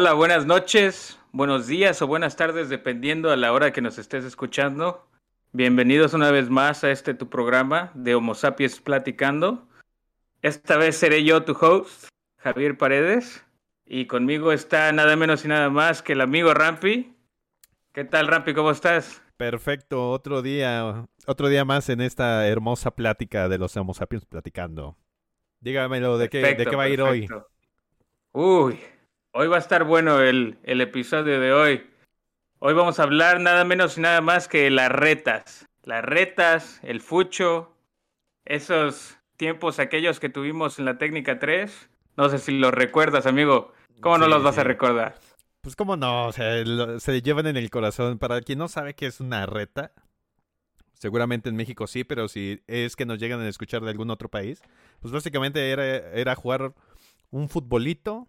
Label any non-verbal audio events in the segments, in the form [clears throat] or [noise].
Hola, buenas noches, buenos días o buenas tardes, dependiendo a la hora que nos estés escuchando. Bienvenidos una vez más a este tu programa de Homo Sapiens Platicando. Esta vez seré yo tu host, Javier Paredes, y conmigo está nada menos y nada más que el amigo Rampi. ¿Qué tal, Rampi? ¿Cómo estás? Perfecto, otro día, otro día más en esta hermosa plática de los Homo Sapiens Platicando. Dígamelo, ¿de, qué, ¿de qué va a ir hoy? Uy, hoy va a estar bueno el, el episodio de hoy. Hoy vamos a hablar nada menos y nada más que las retas. Las retas, el fucho, esos tiempos aquellos que tuvimos en la técnica 3. No sé si los recuerdas, amigo. ¿Cómo no los vas a recordar? Pues cómo no, o sea, se llevan en el corazón. Para quien no sabe qué es una reta, seguramente en México sí, pero si es que nos llegan a escuchar de algún otro país, pues básicamente era, era jugar un futbolito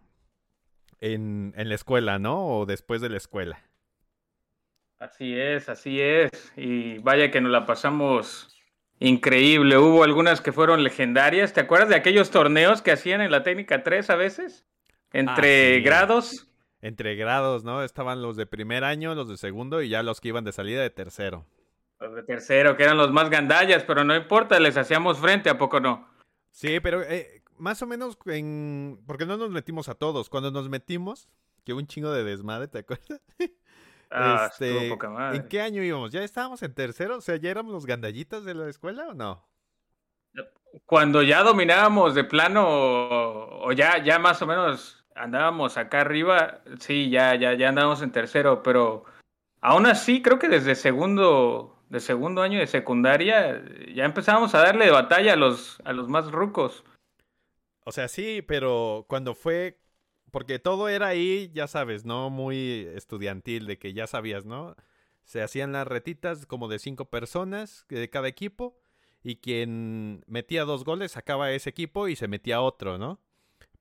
en, en la escuela, ¿no? O después de la escuela. Así es, así es. Y vaya que nos la pasamos increíble. Hubo algunas que fueron legendarias. ¿Te acuerdas de aquellos torneos que hacían en la técnica 3 a veces? Entre Ah, sí. grados. Entre grados, ¿no? Estaban los de primer año, los de segundo y ya los que iban de salida de tercero. Los de tercero, que eran los más gandallas, pero no importa, les hacíamos frente, ¿a poco no? Sí, pero eh, más o menos en... Porque no nos metimos a todos. Cuando nos metimos, que hubo un chingo de desmadre, ¿te acuerdas? [laughs] Ah, Este, poca madre. ¿En qué año íbamos? ¿Ya estábamos en tercero? O sea, ¿ya éramos los gandallitas de la escuela o no? Cuando ya dominábamos de plano, o, o ya, ya más o menos andábamos acá arriba, sí, ya, ya, ya andábamos en tercero, pero aún así creo que desde segundo, de segundo año de secundaria, ya empezábamos a darle batalla a los, a los más rucos. O sea, sí, pero cuando fue... Porque todo era ahí, ya sabes, ¿no? Muy estudiantil, de que ya sabías, ¿no? Se hacían las retitas como de cinco personas de cada equipo y quien metía dos goles sacaba ese equipo y se metía otro, ¿no?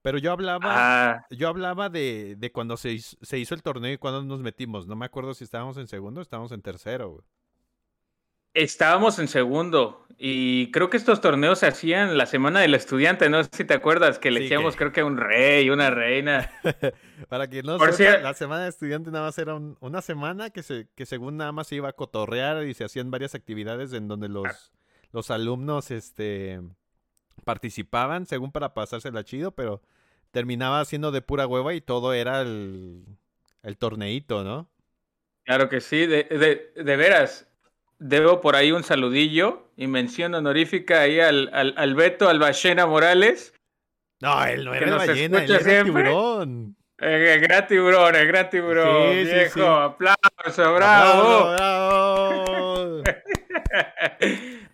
Pero yo hablaba, Ah, yo hablaba de, de cuando se hizo, se hizo el torneo y cuando nos metimos. No me acuerdo si estábamos en segundo o estábamos en tercero, güey. estábamos en segundo y creo que estos torneos se hacían la semana del estudiante, no sé si te acuerdas, que Sí, elegíamos que- creo que un rey, una reina. [laughs] Para que no sepa, la semana de estudiante nada más era un- una semana que, se, que según nada más se iba a cotorrear y se hacían varias actividades en donde los, los alumnos este, participaban, según para pasársela chido, pero terminaba siendo de pura hueva y todo era el, el torneito, ¿no? Claro que sí, de, de, de veras. Debo por ahí un saludillo y mención honorífica ahí al, al, al Beto Albacena Morales. No, él no era ballena, él era tiburón. El, el gran tiburón, el gran tiburón. Sí, sí, viejo, sí. aplauso, bravo. ¡Bravo, [laughs] bravo!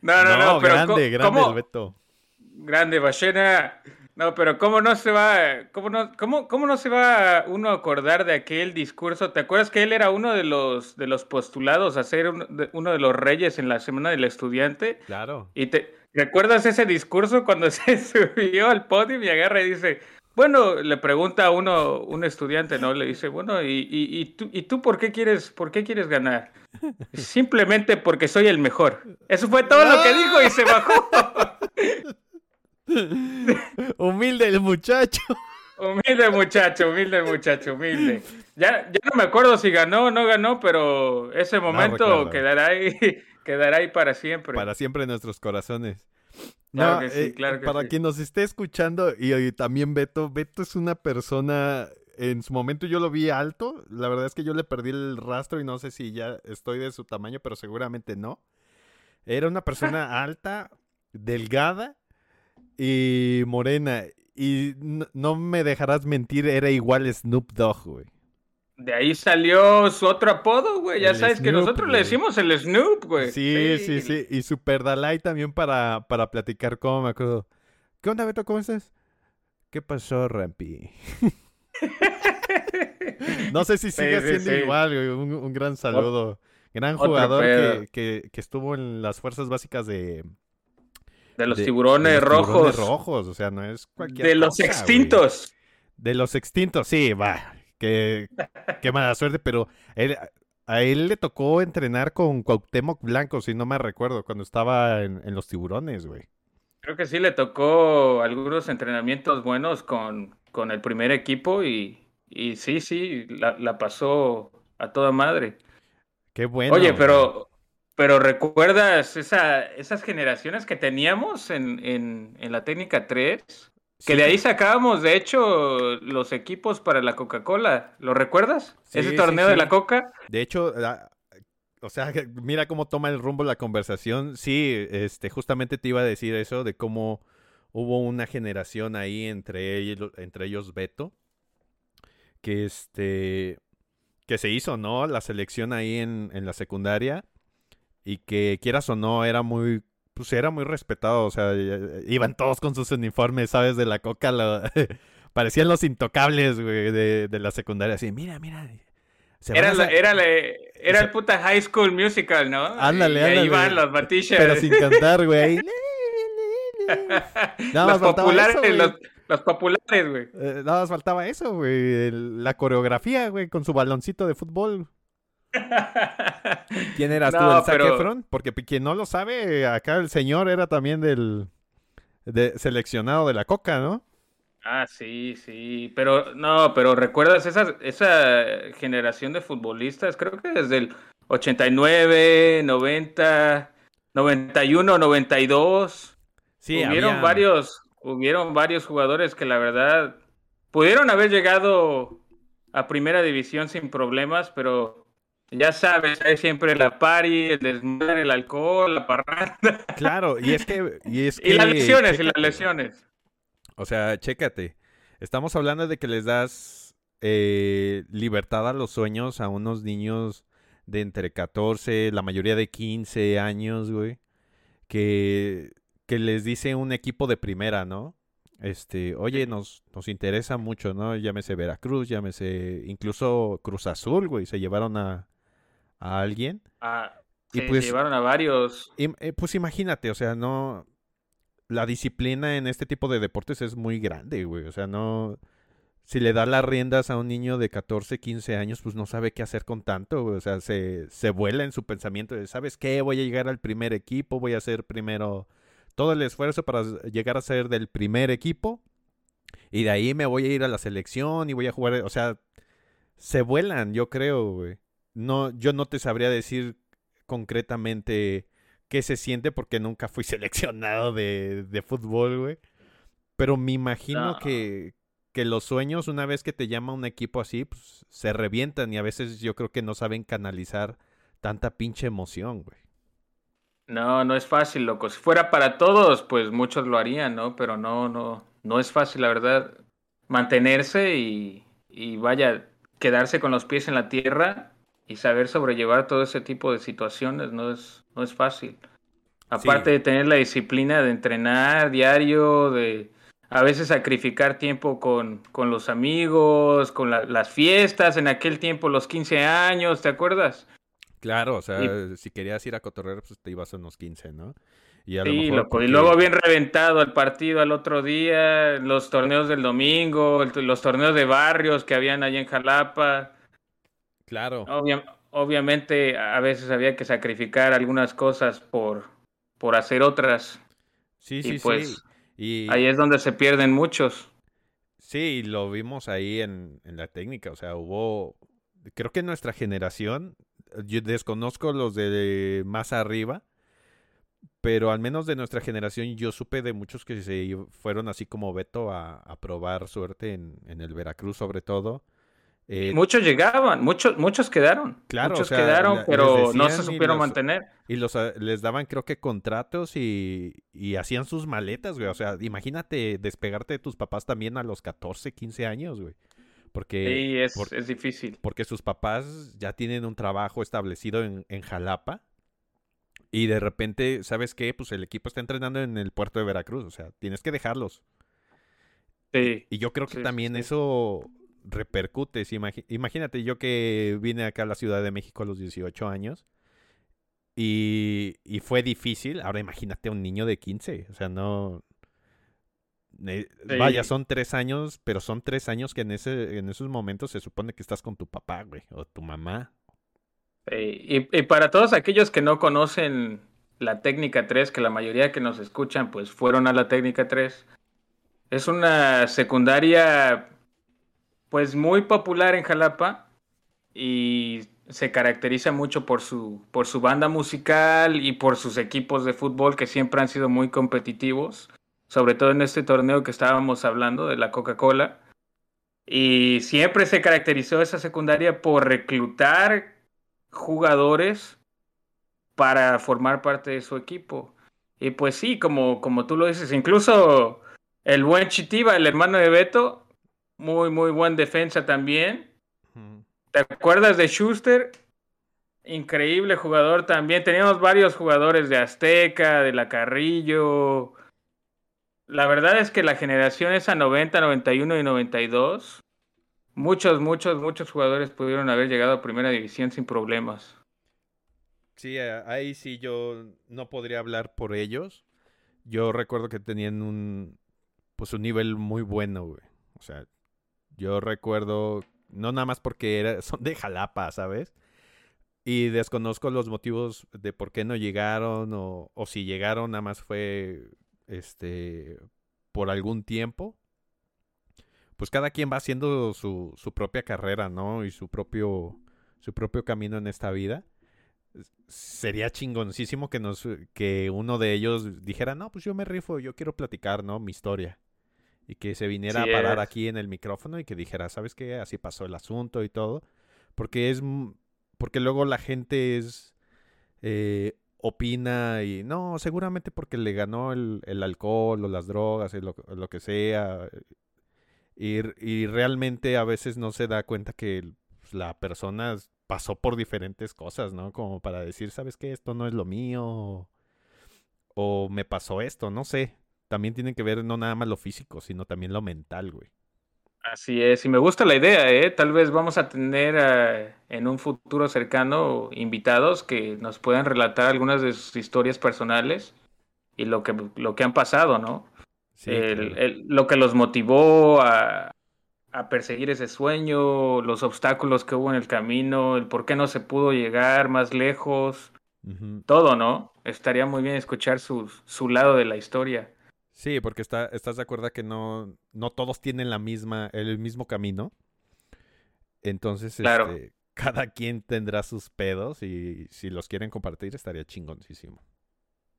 No, no, no, pero grande, grande el Beto. Grande, ballena. No, pero ¿cómo no se va, cómo no, cómo, cómo no se va uno a acordar de aquel discurso? ¿Te acuerdas que él era uno de los, de los postulados a ser uno de, uno de los reyes en la Semana del Estudiante? Claro. ¿Y te recuerdas ese discurso cuando [laughs] se subió al podio y agarra y dice, bueno, le pregunta a uno, un estudiante, ¿no? Le dice, bueno, ¿y, y, y tú, ¿y tú por qué quieres, por qué quieres ganar? Simplemente porque soy el mejor. Eso fue todo lo que dijo y se bajó. [laughs] [laughs] Humilde el muchacho. Humilde muchacho, humilde muchacho, humilde. Ya, ya no me acuerdo si ganó o no ganó, pero ese momento quedará ahí, [laughs] quedará ahí para siempre. Para siempre en nuestros corazones. Claro No, que sí, eh, claro que para sí. quien nos esté escuchando y, y también Beto, Beto es una persona, en su momento yo lo vi alto, la verdad es que yo le perdí el rastro y no sé si ya estoy de su tamaño, pero seguramente no. Era una persona [laughs] alta, delgada y morena. Y no me dejarás mentir, era igual Snoop Dogg, güey. De ahí salió su otro apodo, güey. Ya El sabes que nosotros le decimos el Snoop, güey. Sí, sí, sí. Y Super Dalai también para, para platicar cómo me acuerdo. ¿Qué onda, Beto? ¿Cómo estás? ¿Qué pasó, Rampi? [laughs] no sé si sigue Sí, siendo sí. igual, güey. Un, un gran saludo. Gran jugador que, que estuvo en las fuerzas básicas de... De los de- tiburones de los rojos. tiburones rojos, o sea, no es cualquier de los cosa, extintos. De los extintos, sí, va. Qué, qué mala suerte, pero él- a él le tocó entrenar con Cuauhtémoc Blanco, si no me recuerdo, cuando estaba en, en los tiburones, güey. Creo que sí le tocó algunos entrenamientos buenos con, con el primer equipo y, y sí, sí, la, pasó a toda madre. Qué bueno. Oye, pero, pero ¿recuerdas esa, esas generaciones que teníamos en, en, en la técnica 3? Que de ahí sacábamos, de hecho, los equipos para la Coca-Cola. ¿Lo recuerdas? Ese torneo de la Coca. De hecho, o sea, mira cómo toma el rumbo la conversación. Sí, este, justamente te iba a decir eso de cómo hubo una generación ahí entre ellos, entre ellos Beto, que este, que se hizo, ¿no? La selección ahí en, en la secundaria y que quieras o no era muy pues era muy respetado, o sea, iban todos con sus uniformes, ¿sabes? De la coca, [laughs] parecían los intocables, güey, de, la secundaria, así, mira, mira. Era, era, era el puta High School Musical, ¿no? Ándale, ándale. ahí van los. Pero sin cantar, güey. [laughs] Nada los populares, los, los, populares, güey. Eh, nada más faltaba eso, güey. La coreografía, güey, con su baloncito de fútbol. ¿Quién eras tú, el Zac Porque quien no lo sabe, acá el señor era también del seleccionado de la Coca, ¿no? Ah, sí, sí, pero no, pero ¿recuerdas esa, esa generación de futbolistas? Creo que desde el 89, 90, 91, 92. Sí, hubieron varios, hubieron varios jugadores que la verdad pudieron haber llegado a primera división sin problemas, pero ya sabes, hay siempre la pari, el desmadre, el alcohol, la parranda. Claro, y es que... Y, es [laughs] y las lesiones, y las lesiones. O sea, chécate. Estamos hablando de que les das eh, libertad a los sueños a unos niños de entre 14, la mayoría de 15 años, güey. Que, que les dice un equipo de primera, ¿no? Este, oye, nos, nos interesa mucho, ¿no? Llámese Veracruz, llámese incluso Cruz Azul, güey. Se llevaron a, a alguien. Ah, y pues, llevaron a varios. Eh, pues imagínate, o sea, no. La disciplina en este tipo de deportes es muy grande, güey. O sea, no. Si le da las riendas a un niño de 14, 15 años, pues no sabe qué hacer con tanto, O sea, se, se vuela en su pensamiento de, ¿sabes qué? Voy a llegar al primer equipo, voy a hacer primero todo el esfuerzo para llegar a ser del primer equipo. Y de ahí me voy a ir a la selección y voy a jugar. O sea, se vuelan, yo creo, güey no, yo no te sabría decir concretamente qué se siente porque nunca fui [laughs] seleccionado de, de fútbol, güey. Pero me imagino que, que los sueños, una vez que te llama un equipo así, pues se revientan y a veces yo creo que no saben canalizar tanta pinche emoción, güey. No, no es fácil, loco. Si fuera para todos, pues muchos lo harían, ¿no? Pero no, no, no es fácil, la verdad, mantenerse y, y vaya, quedarse con los pies en la tierra y saber sobrellevar todo ese tipo de situaciones no es, no es fácil. Aparte de tener la disciplina de entrenar diario, de a veces sacrificar tiempo con, con los amigos, con las fiestas, en aquel tiempo los 15 años, ¿te acuerdas? Claro, o sea, si querías ir a cotorrear, pues te ibas a unos 15, ¿no? Y sí, loco. Y luego bien reventado el partido al otro día, los torneos del domingo, los torneos de barrios que habían allá en Jalapa. Claro. obviamente a veces había que sacrificar algunas cosas por, por hacer otras. Sí, sí, pues, sí. Y... Ahí es donde se pierden muchos. Sí, lo vimos ahí en, en la técnica. O sea, hubo. Creo que nuestra generación. Yo desconozco los de más arriba. Pero al menos de nuestra generación yo supe de muchos que se fueron así como Beto a, a probar suerte en, en el Veracruz sobre todo. Eh, muchos llegaban, muchos, muchos quedaron. Claro, muchos quedaron, pero no se supieron mantener. Y los, ah, les daban, creo que, contratos y, hacían sus maletas, güey. O sea, imagínate despegarte de tus papás también a los 14, 15 años, güey. Porque, sí, es, es difícil. Porque sus papás ya tienen un trabajo establecido en, en Jalapa. Y de repente, ¿sabes qué? Pues el equipo está entrenando en el puerto de Veracruz. O sea, tienes que dejarlos. Sí. Y yo creo que también eso repercutes. imagínate yo que vine acá a la Ciudad de México a los 18 años y, fue difícil. Ahora imagínate a un niño de 15. O sea, no... Eh, vaya, son tres años, pero son tres años que en, ese, en esos momentos se supone que estás con tu papá, güey, o tu mamá. y, y, para todos aquellos que no conocen la técnica 3, que la mayoría que nos escuchan pues fueron a la técnica 3, es una secundaria pues muy popular en Jalapa y se caracteriza mucho por su, por su banda musical y por sus equipos de fútbol que siempre han sido muy competitivos, sobre todo en este torneo que estábamos hablando de la Coca-Cola. Y siempre se caracterizó esa secundaria por reclutar jugadores para formar parte de su equipo. Y pues sí, como, como tú lo dices, incluso el buen Chitiba, el hermano de Beto, muy, muy buen defensa también. ¿Te acuerdas de Schuster? Increíble jugador también. Teníamos varios jugadores de Azteca, de la Carrillo. La verdad es que la generación esa 90, 91 y 92, muchos, muchos, muchos jugadores pudieron haber llegado a primera división sin problemas. Sí, ahí sí yo no podría hablar por ellos. Yo recuerdo que tenían un pues un nivel muy bueno, güey. O sea, yo recuerdo no nada más porque era, [laughs] son de Jalapa, ¿sabes? Y desconozco los motivos de por qué no llegaron o, o si llegaron nada más fue este por algún tiempo. Pues cada quien va haciendo su, su propia carrera, ¿no? Y su propio su propio camino en esta vida sería chingoncísimo que nos que uno de ellos dijera, "No, pues yo me rifo, yo quiero platicar, ¿no? Mi historia." Y que se viniera a parar aquí en el micrófono y que dijera, "¿Sabes qué? Así pasó el asunto y todo." Porque es porque luego la gente es eh, opina y no, seguramente porque le ganó el, el alcohol o las drogas y lo, lo que sea. Y, y, realmente a veces no se da cuenta que la persona pasó por diferentes cosas, ¿no? Como para decir, ¿sabes qué? Esto no es lo mío. O me pasó esto, no sé. También tiene que ver no nada más lo físico, sino también lo mental, güey. Así es, y me gusta la idea, ¿eh? Tal vez vamos a tener eh, en un futuro cercano invitados que nos puedan relatar algunas de sus historias personales y lo que, lo que han pasado, ¿no? Sí, lo que los motivó a, a perseguir ese sueño, los obstáculos que hubo en el camino, el por qué no se pudo llegar más lejos, todo, ¿no? Estaría muy bien escuchar su, su lado de la historia. Sí, porque está, estás de acuerdo que no, no todos tienen la misma, el mismo camino. Entonces, este, [laughs] cada quien tendrá sus pedos y si los quieren compartir estaría chingoncísimo.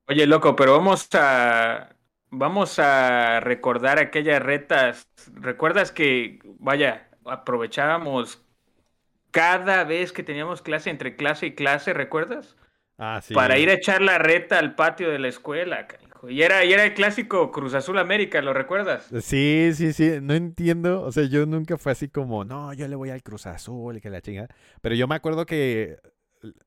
Oye, loco, pero vamos a vamos a recordar aquellas retas. ¿Recuerdas que, vaya, aprovechábamos cada vez que teníamos clase entre clase y clase, ¿recuerdas? Ah, sí. Para ir a echar la reta al patio de la escuela. Y era, y era el clásico Cruz Azul América, ¿lo recuerdas? Sí, sí, sí. No entiendo. O sea, yo nunca fue así como, no, yo le voy al Cruz Azul y que la chingada. Pero yo me acuerdo que,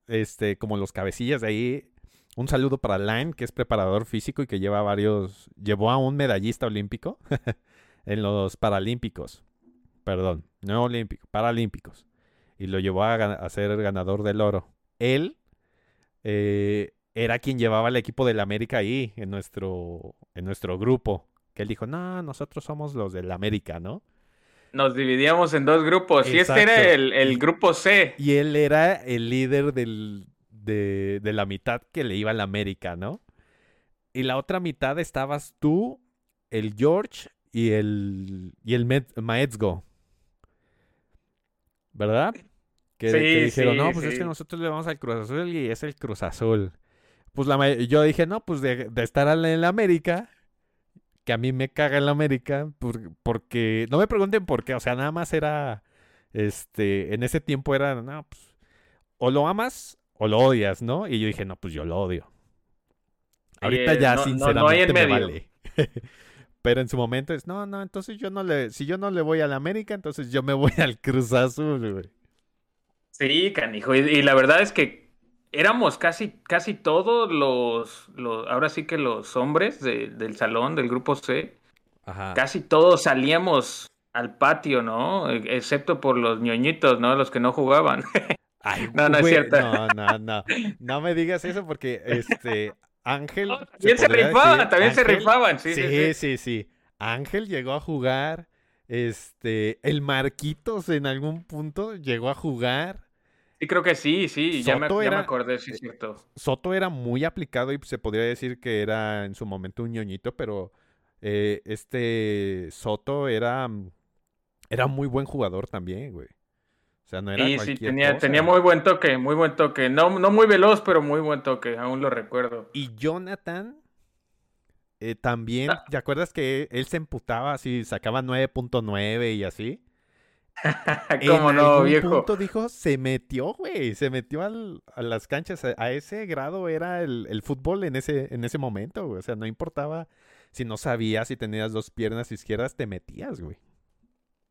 este, como los cabecillas de ahí, un saludo para Line, que es preparador físico y que lleva varios. Llevó a un medallista olímpico [laughs] en los Paralímpicos. Perdón, no olímpico, Paralímpicos. Y lo llevó a, ser ganador del oro. Él eh, era quien llevaba el equipo del América ahí, en nuestro, en nuestro grupo. Que él dijo, no, nosotros somos los del América, ¿no? Nos dividíamos en dos grupos. Y este era el, el, grupo C. Y él era el líder del, de, de la mitad que le iba a la América, ¿no? Y la otra mitad estabas tú, el George y el, y el Maetzgo. ¿Verdad? Que, dijeron, no, pues es que nosotros le vamos al Cruz Azul y es el Cruz Azul. Pues la, yo dije, no, pues de, de estar en la América, que a mí me caga en la América, porque, no me pregunten por qué, o sea, nada más era, este, en ese tiempo era, no, pues, o lo amas o lo odias, ¿no? Y yo dije, no, pues yo lo odio. Ahorita ya sinceramente me vale. [laughs] Pero en su momento es, no, no, entonces yo no le, si yo no le voy a la América, entonces yo me voy [laughs] al Cruz Azul, güey. Sí, canijo. Y, la verdad es que éramos casi, casi todos los, los ahora sí que los hombres del salón, del grupo C. Ajá. Casi todos salíamos al patio, ¿no? Excepto por los ñoñitos, ¿no? Los que no jugaban. [laughs] no, no es cierto. No, no, no. No me digas eso porque este Ángel. también se, rifaba, también se rifaban, sí sí, sí sí, Ángel llegó a jugar. Este, el Marquitos en algún punto llegó a jugar. Sí, creo que sí, sí, ya me, acordé, sí, es cierto. Soto era muy aplicado y se podría decir que era en su momento un ñoñito, pero eh, este Soto era Era muy buen jugador también, güey. O sea, no era Sí, sí, tenía, tenía muy buen toque, muy buen toque. No, no muy veloz, pero muy buen toque, aún lo recuerdo. Y Jonathan eh, también, Ah. ¿te acuerdas que él se emputaba así, sacaba 9.9 y así? [laughs] ¿Cómo en no, algún viejo? punto dijo, se metió, güey, se metió al- a las canchas. A, a ese grado era el, el fútbol en ese, en ese momento, güey. O sea, no importaba si no sabías, si tenías dos piernas izquierdas, te metías, güey.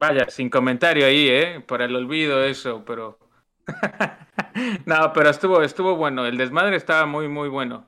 Vaya, sin comentario ahí, ¿eh? Por el olvido eso, pero... [laughs] no, pero estuvo, estuvo bueno. El desmadre estaba muy, muy bueno.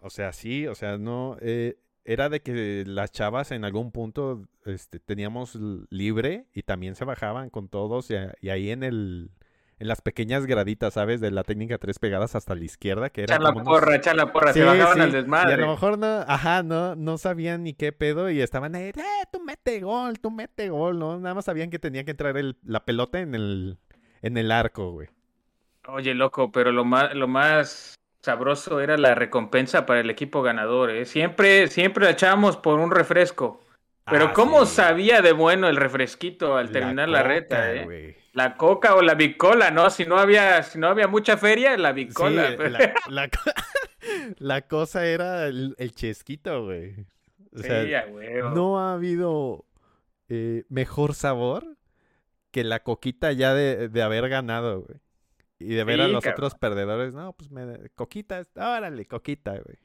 O sea, sí, o sea, no, eh, era de que las chavas en algún punto este, teníamos libre y también se bajaban con todos y, a- y ahí en el, en las pequeñas graditas, ¿sabes? De la técnica tres pegadas hasta la izquierda, que era Echar la unos- porra, echar la porra, Sí, se bajaban sí, al Y a desmadre. lo mejor no, ajá, no, no sabían ni qué pedo y estaban ahí, eh, tú mete gol, tú mete gol, ¿no? Nada más sabían que tenía que entrar el- la pelota en el, en el arco, güey. Oye, loco, pero lo más, lo más sabroso era la recompensa para el equipo ganador, ¿eh? Siempre, siempre la echábamos por un refresco. Pero Ah, ¿cómo sí. sabía de bueno el refresquito al terminar la, coca, reta, eh? La coca o la bicola, ¿no? Si no había, si no había mucha feria, la bicola. Sí, la, la co- [laughs] la cosa era el, el chesquito, güey. O sea, Sí, a huevo. no ha habido eh, mejor sabor que la coquita ya de, de haber ganado, güey. Y de ver a los cabrón. otros perdedores, no, pues me, coquita, órale, coquita, güey.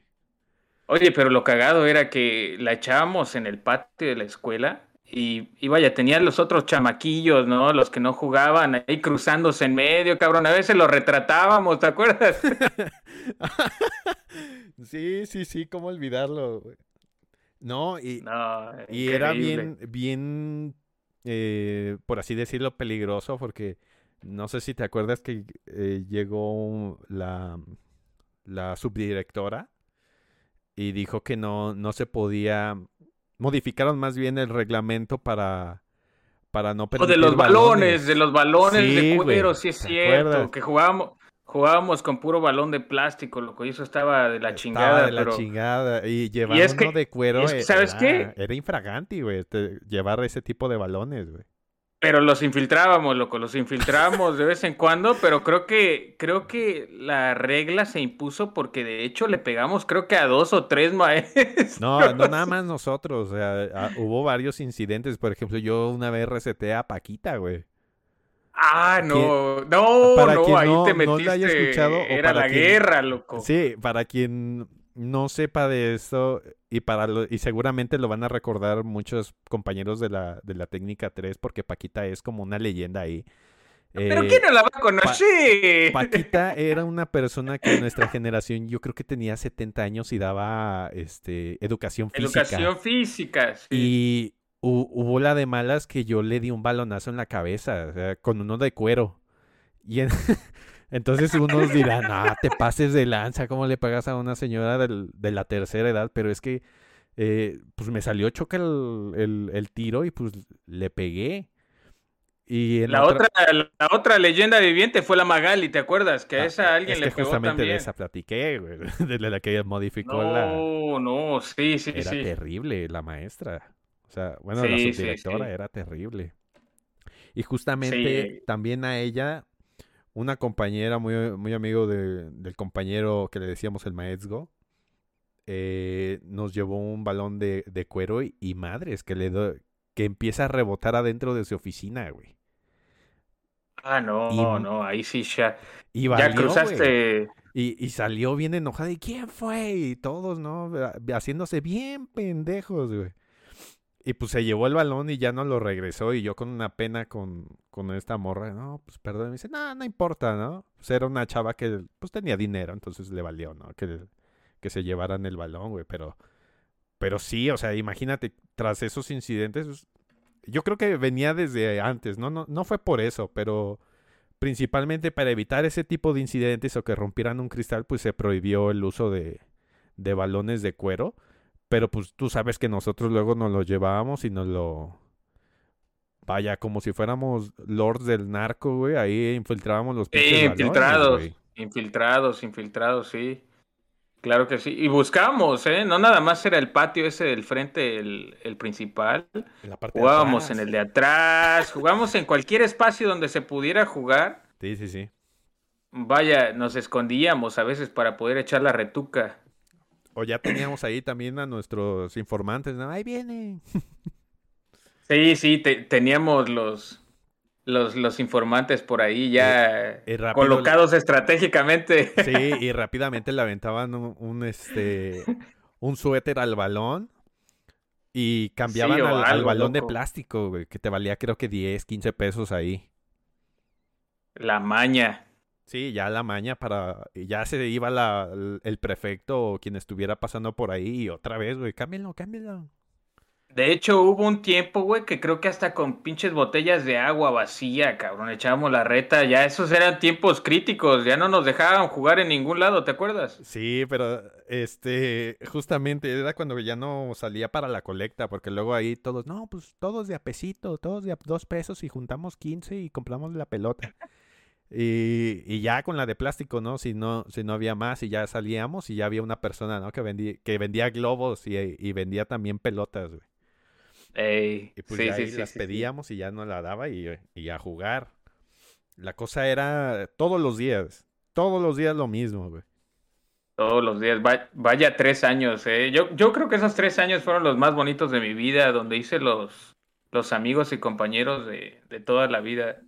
Oye, pero lo cagado era que la echábamos en el patio de la escuela y, y vaya, tenían los otros chamaquillos, ¿no? Los que no jugaban ahí cruzándose en medio, cabrón. A veces los retratábamos, ¿te acuerdas? [laughs] sí, sí, sí, cómo olvidarlo, güey. No, y, No, y era bien, bien, eh, por así decirlo, peligroso porque no sé si te acuerdas que eh, llegó la, la subdirectora y dijo que no, no se podía, modificaron más bien el reglamento para, para no O permitir de los balones, de los balones Sí, de cuero, sí es ¿te cierto. acuerdas? Que jugábamos, jugábamos con puro balón de plástico, loco. Y eso estaba de la Estaba chingada, de la chingada. Y llevar es uno que- de cuero es que, ¿sabes era, qué? era infraganti, güey, llevar ese tipo de balones, güey. Pero los infiltrábamos, loco, los infiltrábamos de vez en cuando, pero creo que, creo que la regla se impuso porque de hecho le pegamos creo que a dos o tres maestros. No, no nada más nosotros, o sea, hubo varios incidentes, por ejemplo, yo una vez receté a Paquita, güey. Ah, no, no, Para no, quien ahí no- te no metiste. la haya escuchado o Era la quien- guerra, loco. Sí, para quien no sepa de esto y para lo- y seguramente lo van a recordar muchos compañeros de la de la técnica 3 porque Paquita es como una leyenda ahí. Pero Eh, ¿quién no la va a conocer? Paquita [laughs] era una persona que en nuestra generación yo creo que tenía 70 años y daba este educación física. Educación física, sí. Y hu- hubo la de malas que yo le di un balonazo en la cabeza, o sea, con uno de cuero. Y en- [laughs] entonces unos dirán, ah, te pases de lanza, ¿cómo le pagas a una señora del- de la tercera edad? Pero es que, eh, pues me salió choca el, el- el tiro y pues le pegué. Y en La otra, la otra leyenda viviente fue la Magali, ¿te acuerdas? Que a Ah, esa alguien es le que pegó justamente también. de esa platiqué, güey, [laughs] de la que modificó la... No, no, sí, sí, Era sí. terrible la maestra. O sea, bueno, la Sí, subdirectora sí. era terrible. Y justamente también a ella, una compañera muy, muy amigo de- del compañero que le decíamos el maestro, eh, nos llevó un balón de, de cuero y, y madres que le do- que empieza a rebotar adentro de su oficina, güey. Ah, no, Y- no, ahí sí ya. Y Ya valió, cruzaste. Y, y salió bien enojada. ¿Y quién fue? Y todos, ¿no? Haciéndose bien pendejos, güey. Y pues se llevó el balón y ya no lo regresó. Y yo con una pena con, con esta morra, no, pues perdón. Me dice, no, no importa, ¿no? Pues era una chava que pues tenía dinero, entonces le valió, ¿no? Que, que se llevaran el balón, güey. Pero, pero sí, o sea, imagínate, tras esos incidentes, pues, yo creo que venía desde antes, ¿no? No, no fue por eso, pero principalmente para evitar ese tipo de incidentes o que rompieran un cristal, pues se prohibió el uso de, de balones de cuero. Pero pues tú sabes que nosotros luego nos lo llevábamos y nos lo... Vaya, como si fuéramos lords del narco, güey. Ahí infiltrábamos los Sí, infiltrados. Infiltrados, infiltrados, sí. Claro que sí. Y buscábamos, ¿eh? No nada más era el patio ese del frente, el, el principal. En la parte Jugábamos en el de atrás, jugábamos en cualquier espacio donde se pudiera jugar. Sí, sí, sí. Vaya, nos escondíamos a veces para poder echar la retuca. O ya teníamos ahí también a nuestros informantes, ¿no? Ahí vienen. Sí, sí, te- teníamos los, los, los informantes por ahí ya y rápido colocados estratégicamente. Sí, y rápidamente le aventaban un, un, este un suéter al balón y cambiaban Sí, al, balón de plástico, güey, que te valía creo que 10, 15 pesos ahí. La maña. Sí, ya la maña para ya se iba la, el, prefecto o quien estuviera pasando por ahí y otra vez, güey, cámbienlo, cámbienlo. De hecho, hubo un tiempo, güey, que creo que hasta con pinches botellas de agua vacía, cabrón, echábamos la reta. Ya esos eran tiempos críticos, ya no nos dejaban jugar en ningún lado, ¿te acuerdas? Sí, pero este, justamente era cuando ya no salía para la colecta, porque luego ahí todos, no, pues todos de a pesito, todos de a dos pesos y juntamos 15 y compramos la pelota. Y, y ya con la de plástico, ¿no? Si no, si no había más y ya salíamos y ya había una persona, ¿no? Que vendía, que vendía globos y, y vendía también pelotas, güey. Ey, Y pues sí, ya sí, ahí sí, las pedíamos y ya no la daba y, y a jugar. La cosa era todos los días, todos los días lo mismo, güey. Todos los días. Va- vaya tres años, ¿eh? Yo, yo creo que esos tres años fueron los más bonitos de mi vida, donde hice los, los amigos y compañeros de, de toda la vida.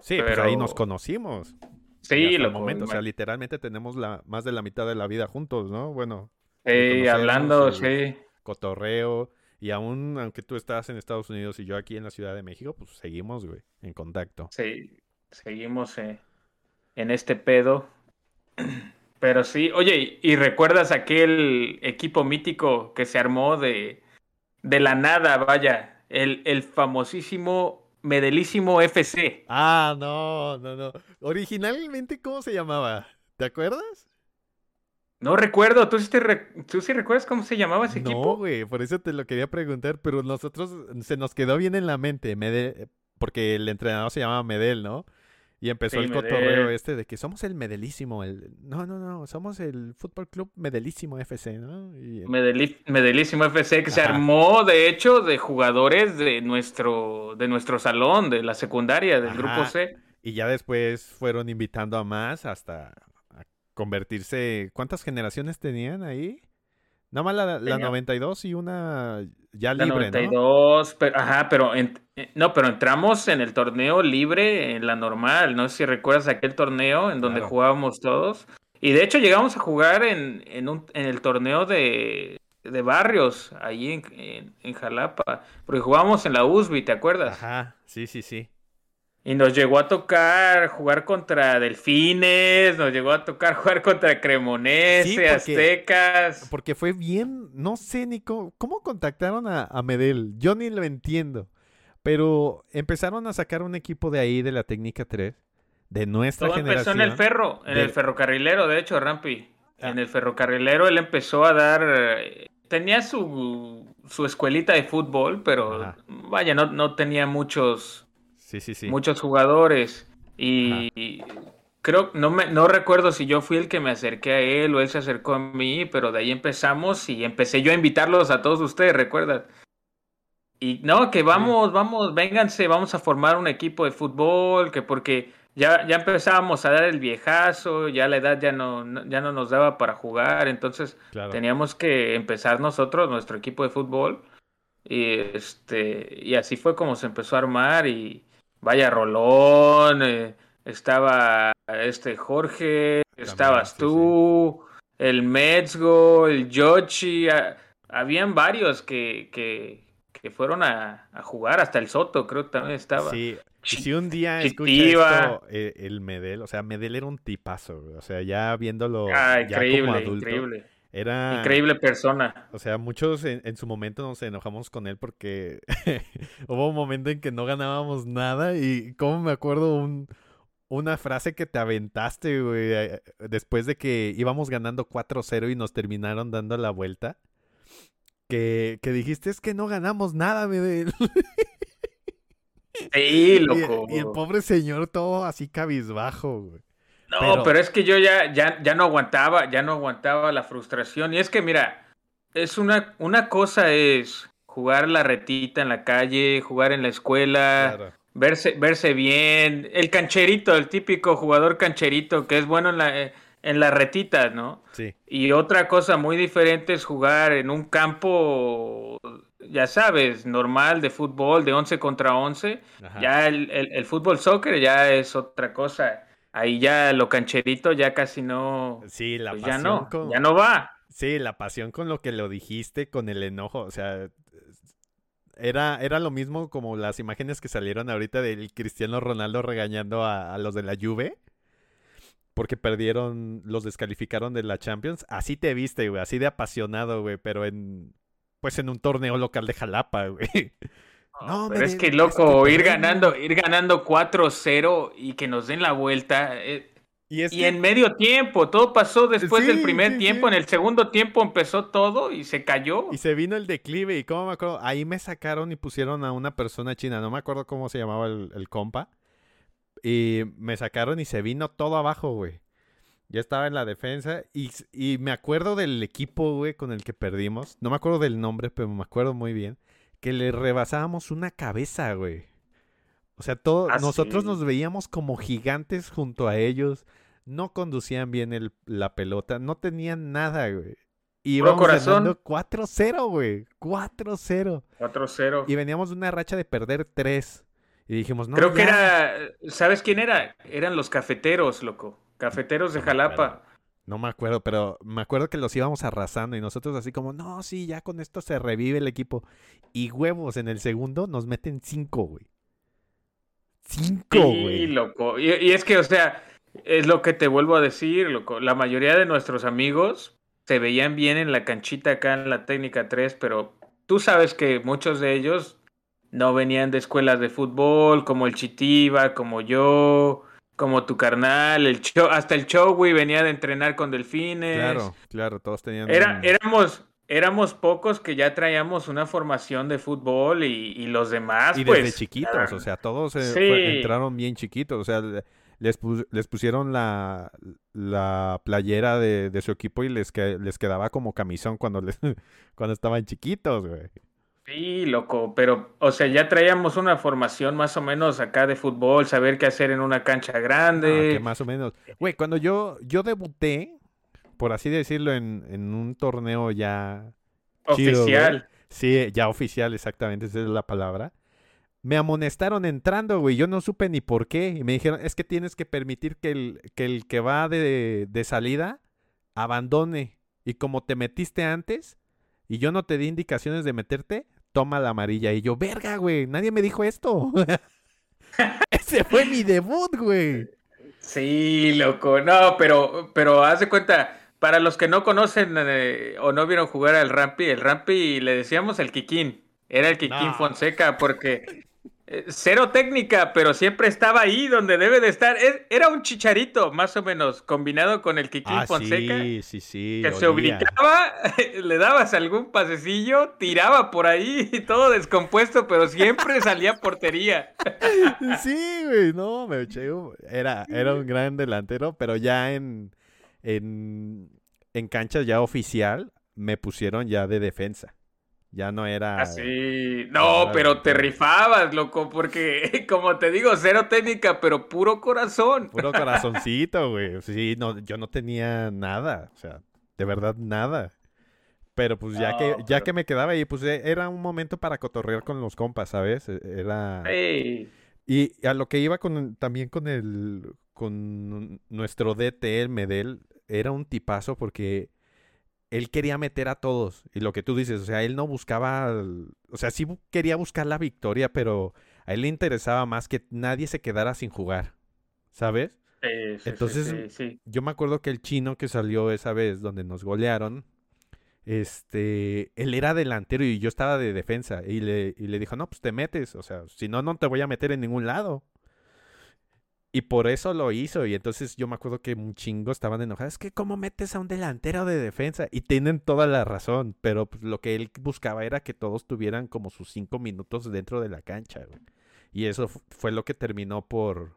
Sí, pues ahí nos Pero- conocimos. Y Sí, loco, momento, o sea, literalmente tenemos la, más de la mitad de la vida juntos, ¿no? Bueno, sí, hablando, sí. cotorreo. Y aún, aunque tú estás en Estados Unidos y yo aquí en la Ciudad de México, pues seguimos, güey, en contacto. Sí, seguimos eh, en este pedo. [clears throat] Pero sí, oye, ¿y recuerdas aquel equipo mítico que se armó de, de la nada, vaya? El, el famosísimo, medelísimo FC. Ah, no, no, no. Originalmente, ¿cómo se llamaba? ¿Te acuerdas? No recuerdo, ¿tú sí, te re- ¿tú sí recuerdas cómo se llamaba ese No, equipo? güey, por eso te lo quería preguntar, pero nosotros se nos quedó bien en la mente, Mede- porque el entrenador se llama Medel, ¿no? Y empezó Sí, el cotorreo Medel. este de que somos el Medelísimo, el... No, no, no, somos el Fútbol Club Medelísimo FC, ¿no? Y- Medeli- Medelísimo FC que se armó, de hecho, de jugadores de nuestro, de nuestro salón, de la secundaria, del Ajá. grupo C. Y ya después fueron invitando a más hasta a convertirse. ¿Cuántas generaciones tenían ahí? Nada más la, la Tenía- 92 y una ya La libre, ¿no? 92, pero, ajá, pero en- eh, no, pero entramos en el torneo libre, en la normal. No sé si recuerdas aquel torneo en donde Claro. jugábamos todos. Y de hecho llegamos a jugar en, en, un, en el torneo de, de barrios, ahí en, en, en Jalapa. Porque jugábamos en la USB, ¿te acuerdas? Ajá, sí, sí, sí. Y nos llegó a tocar jugar contra Delfines, nos llegó a tocar [laughs] jugar contra Cremonese, Sí, porque- Aztecas. Porque fue bien, no sé ni cómo, cómo contactaron a, a Medel. Yo ni lo entiendo. Pero empezaron a sacar un equipo de ahí, de la técnica 3, de nuestra Todo empezó generación. en el ferro, en el ferrocarrilero, de hecho, Rampi. Ah. En el ferrocarrilero él empezó a dar. Tenía su, su escuelita de fútbol, pero Ajá. vaya, no, no tenía muchos, Sí, sí, sí. muchos jugadores. Y creo, no me, no recuerdo si yo fui el que me acerqué a él o él se acercó a mí, pero de ahí empezamos y empecé yo a invitarlos a todos ustedes, ¿recuerdas? Y no, que vamos, vamos, vénganse, vamos a formar un equipo de fútbol, que porque ya, ya empezábamos a dar el viejazo, ya la edad ya no, no- ya no nos daba para jugar, entonces Claro. teníamos que empezar nosotros, nuestro equipo de fútbol. Y este, y así fue como se empezó a armar. Y vaya Rolón, eh, estaba este Jorge, estabas sí, tú, el Metzgo, el Yoshi, ah, habían varios que, que, que fueron a, a jugar, hasta el Soto creo que también estaba. Sí, si un día escucha Chitiva. esto, eh, el Medel, o sea, Medel era un tipazo, o sea, ya viéndolo Ah, ya como increíble, adulto, increíble. Era, Increíble persona. o sea, muchos en, en su momento nos enojamos con él porque [laughs] hubo un momento en que no ganábamos nada y como me acuerdo un, una frase que te aventaste, güey, eh, después de que íbamos ganando 4-0 y nos terminaron dando la vuelta, que, que dijiste, es que no ganamos nada, Medel. Sí, [laughs] Y- loco. Y, el pobre señor todo así cabizbajo, güey. No, pero, es que yo ya, ya, ya no aguantaba, ya no aguantaba la frustración. Y es que, mira, es una, una cosa es jugar la retita en la calle, jugar en la escuela, verse, verse bien. El cancherito, el típico jugador cancherito que es bueno en la, en las retitas, ¿no? Sí. Y otra cosa muy diferente es jugar en un campo, ya sabes, normal de fútbol, de 11 contra 11. Ya el, el fútbol soccer ya es otra cosa ahí ya lo cancherito ya casi no. Sí, la pues pasión. Ya no, ya no va. Sí, la pasión con lo que lo dijiste, con el enojo, o sea. Era, era lo mismo como las imágenes que salieron ahorita del Cristiano Ronaldo regañando a, los de la Juve. Porque perdieron, los descalificaron de la Champions. Así te viste, güey, así de apasionado, güey, pero en, pues en un torneo local de Jalapa, [laughs] güey. No, pero es que loco, ir ganando, ir ganando 4-0 y que nos den la vuelta. Eh, y, en medio tiempo, todo pasó después del primer tiempo, en el segundo tiempo empezó todo y se cayó. Y se vino el declive y cómo me acuerdo, ahí me sacaron y pusieron a una persona china, no me acuerdo cómo se llamaba el, compa. Y me sacaron y se vino todo abajo, güey. Ya estaba en la defensa y, y me acuerdo del equipo, güey, con el que perdimos. No me acuerdo del nombre, pero me acuerdo muy bien que le rebasábamos una cabeza, güey. O sea, todos ah, nosotros nos veíamos como gigantes junto a ellos. No conducían bien el, la pelota, no tenían nada, güey. Íbamos ganando 4-0, güey. 4-0. 4-0. Y veníamos de una racha de perder 3. Y dijimos, no. Creo que era. ¿Sabes quién era? Eran los cafeteros, loco. Cafeteros de Jalapa. No me acuerdo, pero me acuerdo que los íbamos arrasando y nosotros así como, no, sí, ya con esto se revive el equipo. Y huevos, en el segundo nos meten cinco, güey. Cinco, güey. Sí, loco. Y, y, es que, o sea, es lo que te vuelvo a decir, loco. La mayoría de nuestros amigos se veían bien en la canchita acá en la técnica 3, pero tú sabes que muchos de ellos no venían de escuelas de fútbol, como el Chitiba, como yo como tu carnal, el show, hasta el show, güey, venía de entrenar con delfines. Claro, claro, todos tenían. Era, éramos, éramos pocos que ya traíamos una formación de fútbol y, los demás, y pues. desde chiquitos, o sea, todos eh, entraron bien chiquitos, o sea, les, les pusieron la, la playera de, de, su equipo y les, que, les quedaba como camisón cuando, les, [laughs] cuando estaban chiquitos, güey. Sí, loco, pero, o sea, ya traíamos una formación más o menos acá de fútbol, saber qué hacer en una cancha grande. que más o menos. Güey, cuando yo, yo por así decirlo, en, en un torneo ya... Oficial. sí, ya oficial, exactamente, esa es la palabra. Me amonestaron entrando, güey, yo no supe ni por qué. Y me dijeron, es que tienes que permitir que el que, el que va de, de salida abandone. Y como te metiste antes y yo no te di indicaciones de meterte, toma la amarilla. Y yo, verga, güey, nadie me dijo esto. [laughs] Ese fue mi debut, güey. Sí, loco. No, pero, pero haz de cuenta, para los que no conocen eh, o no vieron jugar al Rampi, el Rampi le decíamos el Kikín. Era el Kikín Fonseca porque eh, cero técnica, pero siempre estaba ahí donde debe de estar. Era un chicharito, más o menos, combinado con el Kikín ah, Fonseca. Sí, sí, sí. Que se ubicaba, [laughs] le dabas algún pasecillo, tiraba por ahí, [laughs] todo descompuesto, pero siempre salía portería. [laughs] Sí, güey, no, me eché. Era, era un gran delantero, pero ya en, en, en canchas ya oficial me pusieron ya de defensa. Ya no era. Así. Ah, no, pero te rifabas, loco, porque, [laughs] como te digo, cero técnica, pero puro corazón. Puro corazoncito, [laughs] güey. Sí, no, yo no tenía nada. O sea, de verdad nada. Pero pues ya que, ya que me quedaba ahí, pues e, era un momento para cotorrear con los compas, ¿sabes? E, era. Y a lo que iba con también con el. con nuestro DT, el Medel, era un tipazo porque él quería meter a todos. Y lo que tú dices, o sea, él no buscaba, o sea, sí quería buscar la victoria, pero a él le interesaba más que nadie se quedara sin jugar, ¿sabes? Entonces, yo me acuerdo que el chino que salió esa vez donde nos golearon, este, él era delantero y yo estaba de defensa. Y le, y le dijo, no, pues te metes, o sea, si no, no te voy a meter en ningún lado. Y por eso lo hizo. Y entonces yo me acuerdo que un chingo estaban enojados. Es que, ¿cómo metes a un delantero de defensa? Y tienen toda la razón. Pero pues, lo que él buscaba era que todos tuvieran como sus cinco minutos dentro de la cancha. Y eso fue lo que terminó por,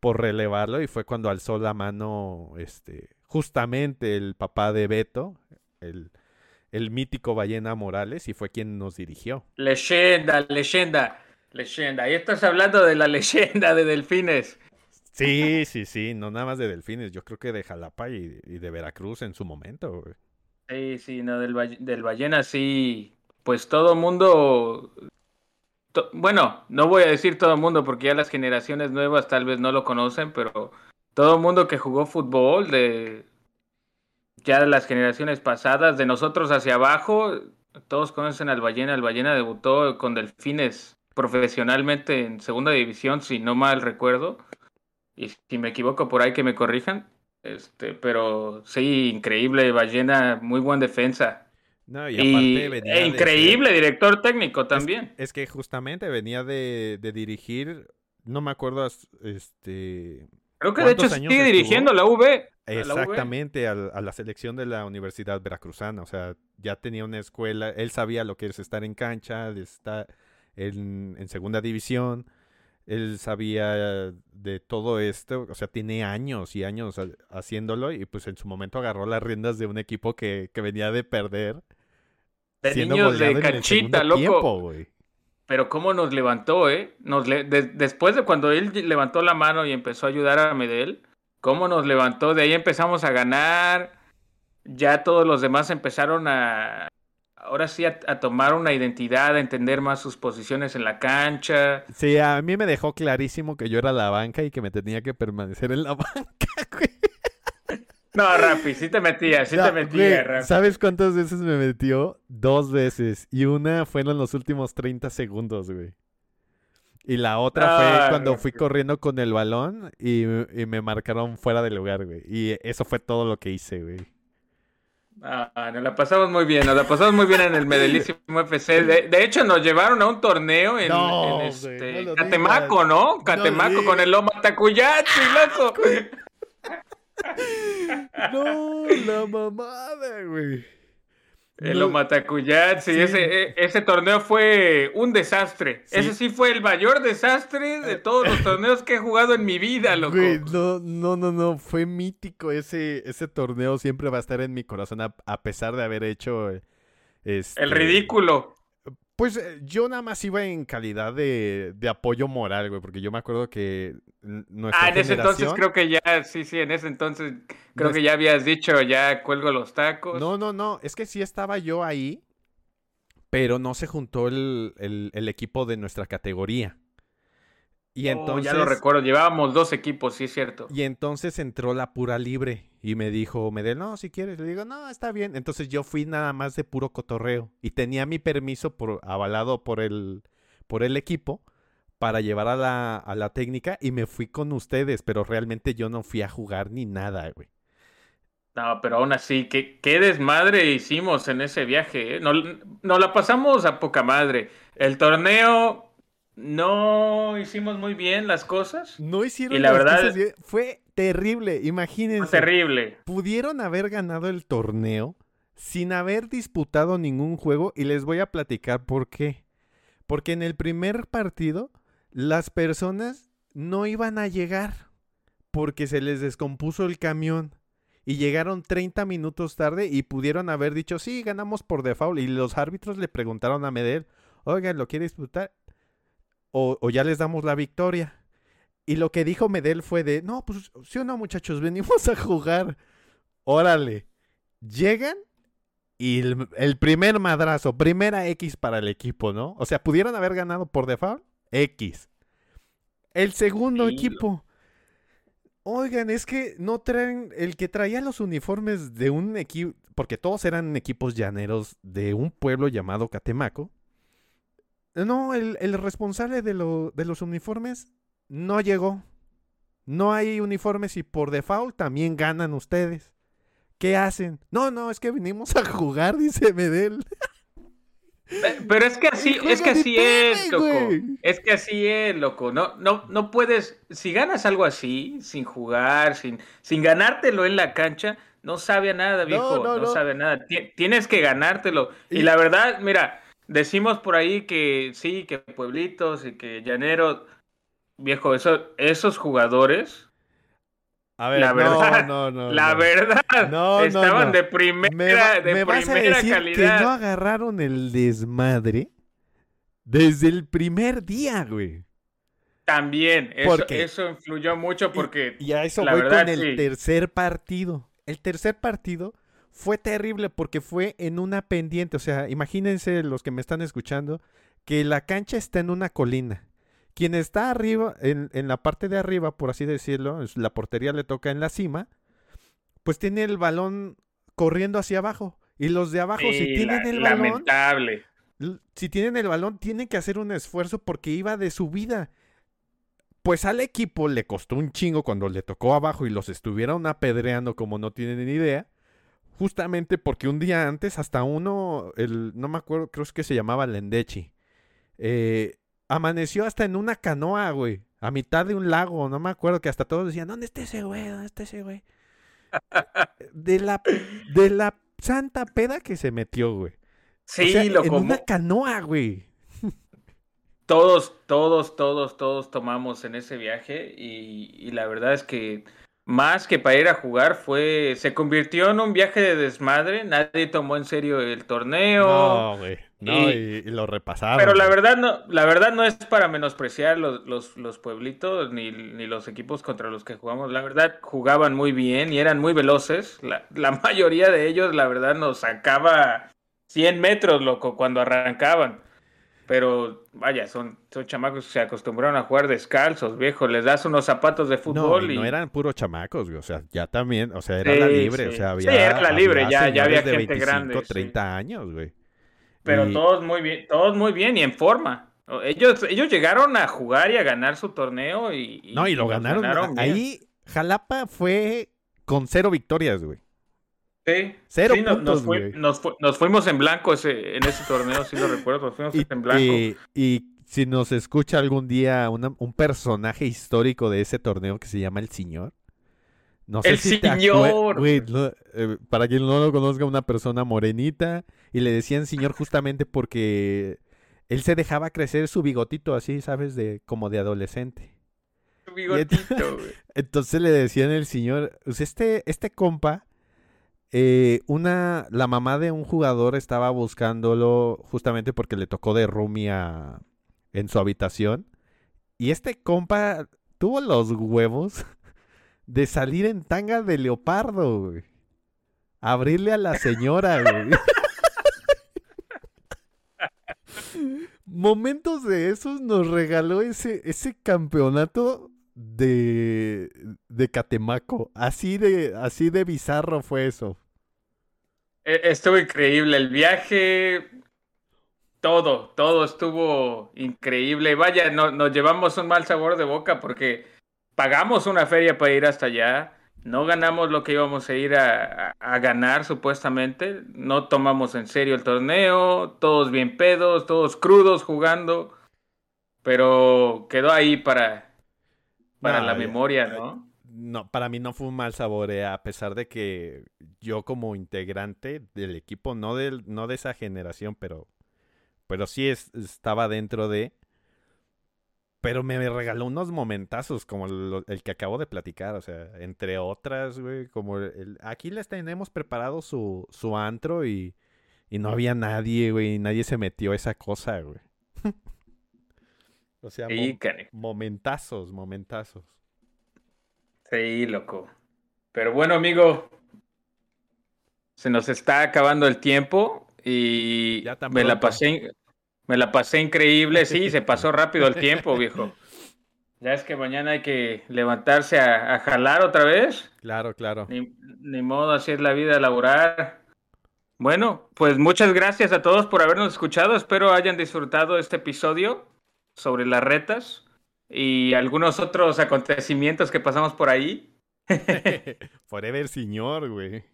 por relevarlo y fue cuando alzó la mano este justamente el papá de Beto, el, el mítico Ballena Morales y fue quien nos dirigió. Leyenda, leyenda, leyenda. Ahí estás hablando de la [laughs] leyenda de Delfines. Sí, sí, sí, no nada más de Delfines, yo creo que de Jalapa y, de Veracruz en su momento. Sí, sí, no, del, del Ballena sí, pues todo mundo bueno, no voy a decir todo mundo porque ya las generaciones nuevas tal vez no lo conocen, pero todo mundo que jugó fútbol de ya de las generaciones pasadas, de nosotros hacia abajo, todos conocen al Ballena. El Ballena debutó con Delfines profesionalmente en segunda división, si no mal recuerdo. Y si me equivoco por ahí que me corrijan. Este, pero sí, increíble, Ballena, muy buen defensa. No, y aparte venía e increíble director técnico también. Es, que justamente venía de, dirigir, no me acuerdo, este... Creo que de hecho sigue dirigiendo la V. Exactamente, A, la selección de la Universidad Veracruzana. O sea, ya tenía una escuela, él sabía lo que es estar en cancha, estar en, en segunda división él sabía de todo esto, o sea, tiene años y años haciéndolo y pues en su momento agarró las riendas de un equipo que, que venía de perder de niños de canchita, loco. Pero cómo nos levantó, ¿eh? Nos después de cuando él levantó la mano y empezó a ayudar a Medel, cómo nos levantó. De ahí empezamos a ganar. Ya todos los demás empezaron a, ahora sí a, tomar una identidad, a entender más sus posiciones en la cancha. Sí, a mí me dejó clarísimo que yo era la banca y que me tenía que permanecer en la [laughs] banca, güey. No, Rafi, sí te metía, sí te metía, Rafi. ¿Sabes cuántas veces me metió? Dos veces. Y una fue en los últimos 30 segundos, güey. Y la otra fue cuando fui corriendo con el balón y, me marcaron fuera del lugar, güey. Y eso fue todo lo que hice, güey. Ah, nos la pasamos muy bien, nos la pasamos muy bien en el Medelísimo [laughs] FC. De, hecho, nos llevaron a un torneo en, este, Catemaco, ¿no? Catemaco con el Loma Tacuyachi, loco. [laughs] no, la mamada, güey. El no. sí, Ese, e, ese torneo fue un desastre. Ese sí fue el mayor desastre de todos los [laughs] torneos que he jugado en mi vida, loco. no, no, no, no, fue mítico ese, ese torneo, siempre va a estar en mi corazón a, pesar de haber hecho... Este... El ridículo. Pues eh, yo nada más iba en calidad de, apoyo moral, güey, porque yo me acuerdo que nuestra Ah, en ese entonces creo que ya, sí, sí, en ese entonces creo que ya habías dicho, ya cuelgo los tacos. No, no, no, es que sí estaba yo ahí, pero no se juntó el, el equipo de nuestra categoría. Y entonces, oh, ya lo recuerdo, llevábamos dos equipos, sí es cierto. Y entonces entró la pura libre y me dijo, Medel, no, si quieres. Le digo, no, está bien. Entonces yo fui nada más de puro cotorreo y tenía mi permiso por, avalado por el, por el equipo para llevar a la, a la técnica y me fui con ustedes, pero realmente yo no fui a jugar ni nada, güey. No, pero aún así, qué, qué desmadre hicimos en ese viaje. ¿eh? Nos, nos la pasamos a poca madre. El torneo no hicimos muy bien las cosas. No hicieron y la las verdad, cosas bien. Fue terrible, imagínense. Fue terrible. Pudieron haber ganado el torneo sin haber disputado ningún juego y les voy a platicar por qué. Porque en el primer partido las personas no iban a llegar porque se les descompuso el camión y llegaron 30 minutos tarde y pudieron haber dicho, sí, ganamos por default. Y los árbitros le preguntaron a Medel, oigan, ¿lo quiere disputar? O, ya les damos la victoria. Y lo que dijo Medel fue de, no, pues sí o no, muchachos, venimos a jugar. Órale. Llegan y el, primer madrazo, primera X para el equipo, ¿no? O sea, pudieron haber ganado por default X. El segundo equipo. Oigan, es que no traen. El que traía los uniformes de un equipo. Porque todos eran equipos llaneros de un pueblo llamado Catemaco. No, el, responsable de, de los uniformes no llegó. No hay uniformes y por default también ganan ustedes. ¿Qué hacen? No, no, es que vinimos a jugar, dice Medel. Pero es que así, es que así es, loco. Es que así es, loco. No, no, no puedes, si ganas algo así, sin jugar, sin, sin ganártelo en la cancha, no sabe a nada, viejo. No, sabe a nada. Tienes que ganártelo. y la verdad, mira, Decimos por ahí que sí, que pueblitos y que llaneros. viejo, eso, esos jugadores a ver, la verdad, no, no, la verdad, estaban de primera, de primera calidad. Que no agarraron el desmadre desde el primer día, güey. También, eso, eso influyó mucho porque. Y, a eso la voy con el tercer partido. El tercer partido fue terrible porque fue en una pendiente. O sea, imagínense los que me están escuchando que la cancha está en una colina. Quien está arriba, en, la parte de arriba, por así decirlo, la portería le toca en la cima, pues tiene el balón corriendo hacia abajo. Y los de abajo, si tienen el balón. Lamentable. Si tienen el balón, tienen que hacer un esfuerzo porque iba de subida. Pues al equipo le costó un chingo cuando le tocó abajo y los estuvieron apedreando como no tienen ni idea. Justamente porque un día antes, hasta uno, el, no me acuerdo, creo que se llamaba Lendechi. Eh, Amaneció hasta en una canoa, güey. A mitad de un lago. No me acuerdo que hasta todos decían, ¿dónde está ese güey? ¿Dónde está ese güey? [laughs] de la, de la santa peda que se metió, güey. Sí, lo En una canoa, güey. [laughs] Todos, todos, todos, todos tomamos en ese viaje y, y la verdad es que más que para ir a jugar, fue. Se convirtió en un viaje de desmadre. Nadie tomó en serio el torneo. No, güey. No, y, lo repasaron. Pero la verdad no, la verdad no es para menospreciar los, los, los pueblitos ni, ni, los equipos contra los que jugamos. La verdad, jugaban muy bien y eran muy veloces. La, la [laughs] mayoría de ellos, la verdad, nos sacaba 100 metros, loco, cuando arrancaban. Pero vaya, son, son chamacos que se acostumbraron a jugar descalzos, viejo. Les das unos zapatos de fútbol no, y. No eran puros chamacos, o sea, ya también, o sea, era la libre, o sea, había. Sí, era la libre, ya, ya había gente grande. 30 años, güey. Pero todos muy bien, todos muy bien y en forma. Ellos, ellos llegaron a jugar y a ganar su torneo y. no, y lo ganaron. ahí, Jalapa fue con cero victorias, güey. Sí, Cero nos, fuimos en blanco ese, en ese torneo, sí lo recuerdo, nos fuimos en blanco. Y, si nos escucha algún día un personaje histórico de ese torneo que se llama El Señor. No sé el señor. Eh, para quien no lo conozca, una persona morenita. Y le decían señor justamente porque él se dejaba crecer su bigotito así, ¿sabes? De, como de adolescente. Su bigotito, güey. [laughs] Entonces le decían el señor, pues este, este compa eh, una, la mamá de un jugador estaba buscándolo justamente porque le tocó de roomie en su habitación. Y este compa tuvo los huevos [laughs] de salir en tanga de leopardo, güey. Abrirle a la señora, güey. [laughs] Momentos de esos nos regaló ese, ese campeonato de, de Catemaco. Así de, así de bizarro fue eso. E, estuvo increíble el viaje. Todo, todo estuvo increíble. Vaya, no, nos llevamos un mal sabor de boca porque pagamos una feria para ir hasta allá. No ganamos lo que íbamos a ir a, a, ganar, supuestamente. No tomamos en serio el torneo. Todos bien pedos, todos crudos jugando. Pero quedó ahí para, para la memoria, ¿no? No, para mí no fue un mal sabor, eh, a pesar de que yo como integrante del equipo, no, del, no de esa generación, pero, pero sí estaba dentro de... Pero me regaló unos momentazos como el que acabo de platicar, o sea, entre otras, güey, como el, aquí les tenemos preparado su, su antro y, y no había nadie, güey, nadie se metió a esa cosa, güey. [laughs] O sea, momentazos, momentazos. Sí, loco. Pero bueno, amigo, se nos está acabando el tiempo y me la pasé me la pasé increíble, sí, se pasó rápido el tiempo, viejo. Ya es que mañana hay que levantarse a, jalar otra vez. Claro, claro. Ni, ni, modo, así es la vida laborar. Bueno, pues muchas gracias a todos por habernos escuchado. Espero hayan disfrutado este episodio sobre las retas y algunos otros acontecimientos que pasamos por ahí. [laughs] Forever señor, güey.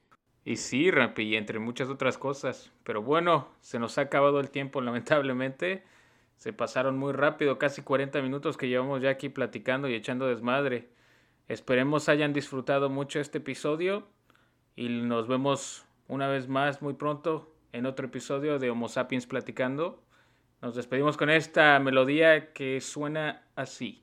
Y sí, Rampi, y entre muchas otras cosas. Pero bueno, se nos ha acabado el tiempo, lamentablemente. Se pasaron muy rápido, casi 40 minutos que llevamos ya aquí platicando y echando desmadre. Esperemos hayan disfrutado mucho este episodio y nos vemos una vez más muy pronto en otro episodio de Homo Sapiens Platicando. Nos despedimos con esta melodía que suena así.